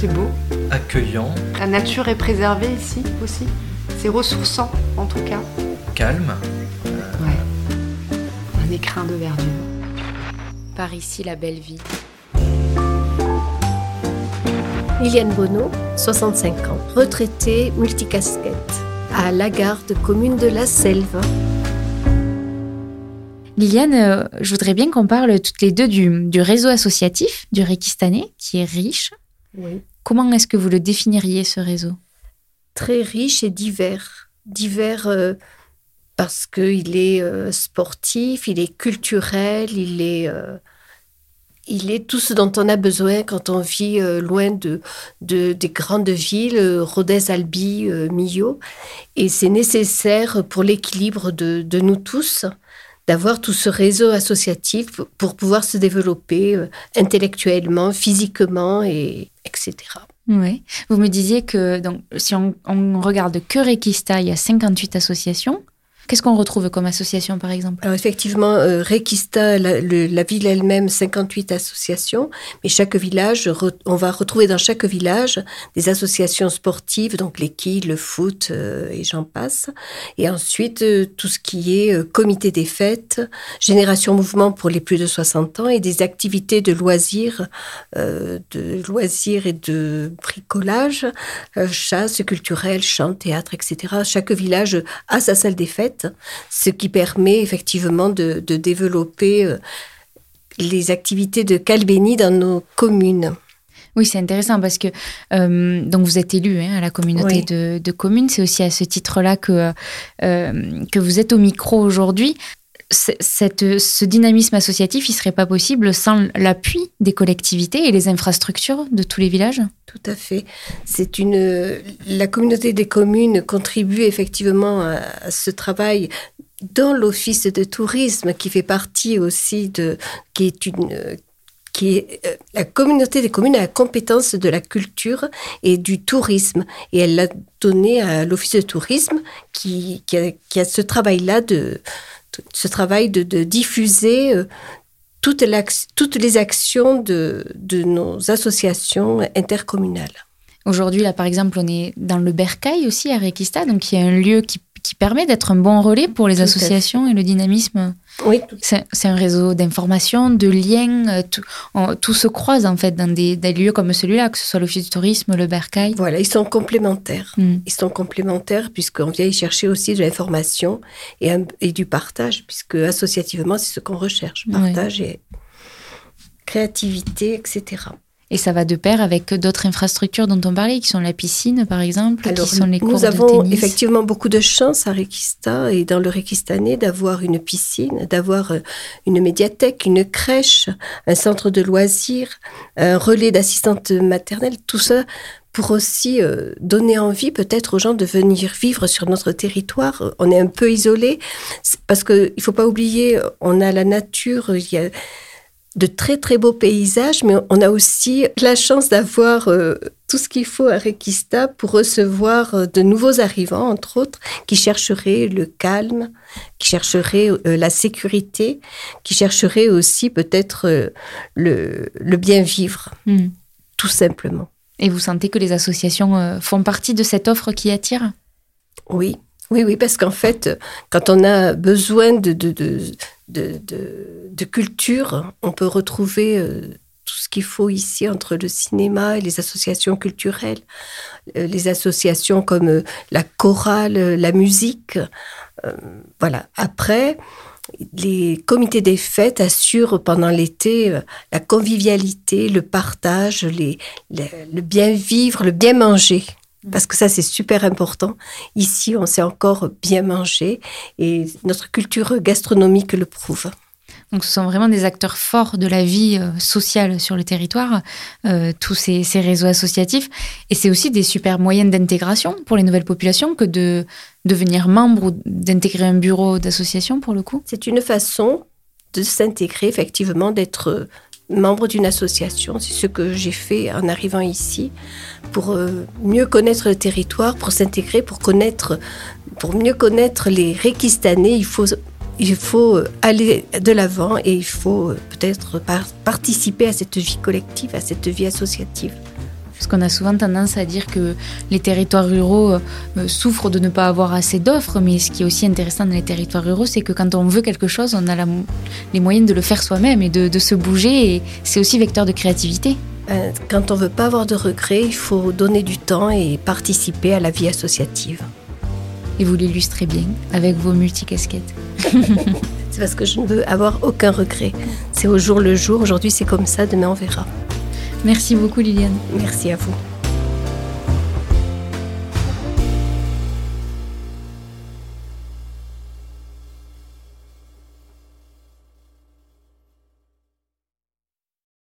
C'est beau. accueillant, La nature est préservée ici aussi. C'est ressourçant en tout cas. calme. Ouais. Un écrin de verdure. Par ici, la belle vie. Liliane Bonneau, 65 ans, retraitée multicasquette, à Lagarde, commune de la Selve. Liliane, euh, je voudrais bien qu'on parle toutes les deux du, du réseau associatif du Réquistanais, qui est riche. Oui. Comment est-ce que vous le définiriez, ce réseau? Très riche et divers. Divers euh, parce qu'il est euh, sportif, il est culturel, il est, euh, il est tout ce dont on a besoin quand on vit loin de, de- des grandes villes, Rodez, Albi, Millau. Et c'est nécessaire pour l'équilibre de, de nous tous d'avoir tout ce réseau associatif pour pouvoir se développer euh, intellectuellement, physiquement, et, etc. Oui. Vous me disiez que donc, si on, on regarde que Requista, il y a 58 associations. Qu'est-ce qu'on retrouve comme association, par exemple? Alors effectivement, euh, Requista, la, le- la ville elle-même, 58 associations, mais chaque village, on va retrouver dans chaque village des associations sportives, donc les quilles, le foot euh, et j'en passe. Et ensuite, euh, tout ce qui est comité des fêtes, génération mouvement pour les plus de 60 ans et des activités de loisirs, de loisirs et de bricolage, chasse culturelle, chant, théâtre, etc. Chaque village a sa salle des fêtes ce qui permet effectivement de, de développer euh, les activités de Calbéni dans nos communes. Oui, c'est intéressant parce que euh, donc vous êtes élu hein, à la communauté Oui. de, de communes. C'est aussi à ce titre-là que, euh, que vous êtes au micro aujourd'hui. Ce dynamisme associatif, il serait pas possible sans l'appui des collectivités et les infrastructures de tous les villages? Tout à fait. C'est une la communauté des communes contribue effectivement à, ce travail dans l'office de tourisme qui fait partie aussi de qui est une qui est euh, la communauté des communes a la compétence de la culture et du tourisme et elle l'a donné à l'office de tourisme qui, qui, a, ce travail là de ce travail de, diffuser euh, toutes les actions de, de nos associations intercommunales. Aujourd'hui, là, par exemple, on est dans le Bercail aussi à Requista, donc il y a un lieu qui, qui permet d'être un bon relais pour les Tout associations et le dynamisme. Oui, C'est un réseau d'information, de liens, euh, tout, se croise en fait dans des, des lieux comme celui-là, que ce soit l'Office du tourisme, le Bercail. voilà, ils sont complémentaires. Hmm. Ils sont complémentaires puisqu'on vient y chercher aussi de l'information et, du partage, puisque associativement, c'est ce qu'on recherche. Partage et créativité, etc. Et ça va de pair avec d'autres infrastructures dont on parlait, qui sont la piscine par exemple, Alors, qui sont les cours nous de avons tennis. effectivement beaucoup de chance à Requista et dans le Requistanais d'avoir une piscine, d'avoir euh, une médiathèque, une crèche, un centre de loisirs, un relais d'assistantes maternelles, tout ça pour aussi euh, donner envie peut-être aux gens de venir vivre sur notre territoire. On est un peu isolé parce qu'il ne faut pas oublier, on a la nature, il y a de très très beaux paysages, mais on a aussi la chance d'avoir euh, tout ce qu'il faut à Requista pour recevoir euh, de nouveaux arrivants, entre autres, qui chercheraient le calme, qui chercheraient euh, la sécurité, qui chercheraient aussi peut-être le, le bien vivre, Hmm. tout simplement. Et vous sentez que les associations font partie de cette offre qui attire? Oui, oui, oui, parce qu'en fait, quand on a besoin de, culture, on peut retrouver euh, tout ce qu'il faut ici entre le cinéma et les associations culturelles, Euh, les associations comme euh, la chorale, la musique. Voilà. Après, les comités des fêtes assurent pendant l'été la convivialité, le partage, le bien vivre, le bien manger. Parce que ça, c'est super important. Ici, on sait encore bien manger et notre culture gastronomique le prouve. Donc ce sont vraiment des acteurs forts de la vie euh, sociale sur le territoire, euh, tous ces, ces réseaux associatifs. Et c'est aussi des super moyens d'intégration pour les nouvelles populations que de devenir membre ou d'intégrer un bureau d'association pour le coup. C'est une façon de s'intégrer, effectivement, d'être membre d'une association. C'est ce que j'ai fait en arrivant ici pour euh, mieux connaître le territoire, pour s'intégrer, pour connaître, pour mieux connaître les Réquistanais. Il faut, il faut euh, aller de l'avant et il faut euh, peut-être par- participer à cette vie collective, à cette vie associative. Parce qu'on a souvent tendance à dire que les territoires ruraux euh, souffrent de ne pas avoir assez d'offres, mais ce qui est aussi intéressant dans les territoires ruraux, c'est que quand on veut quelque chose, on a les moyens de le faire soi-même et de, se bouger, et c'est aussi vecteur de créativité. Euh, quand on veut pas avoir de regrets, il faut donner du temps et participer à la vie associative. Et vous l'illustrez bien avec vos multicasquettes. c'est parce que je ne veux avoir aucun regret. C'est au jour le jour. Aujourd'hui, c'est comme ça. Demain, on verra. Merci beaucoup, Liliane. Merci à vous.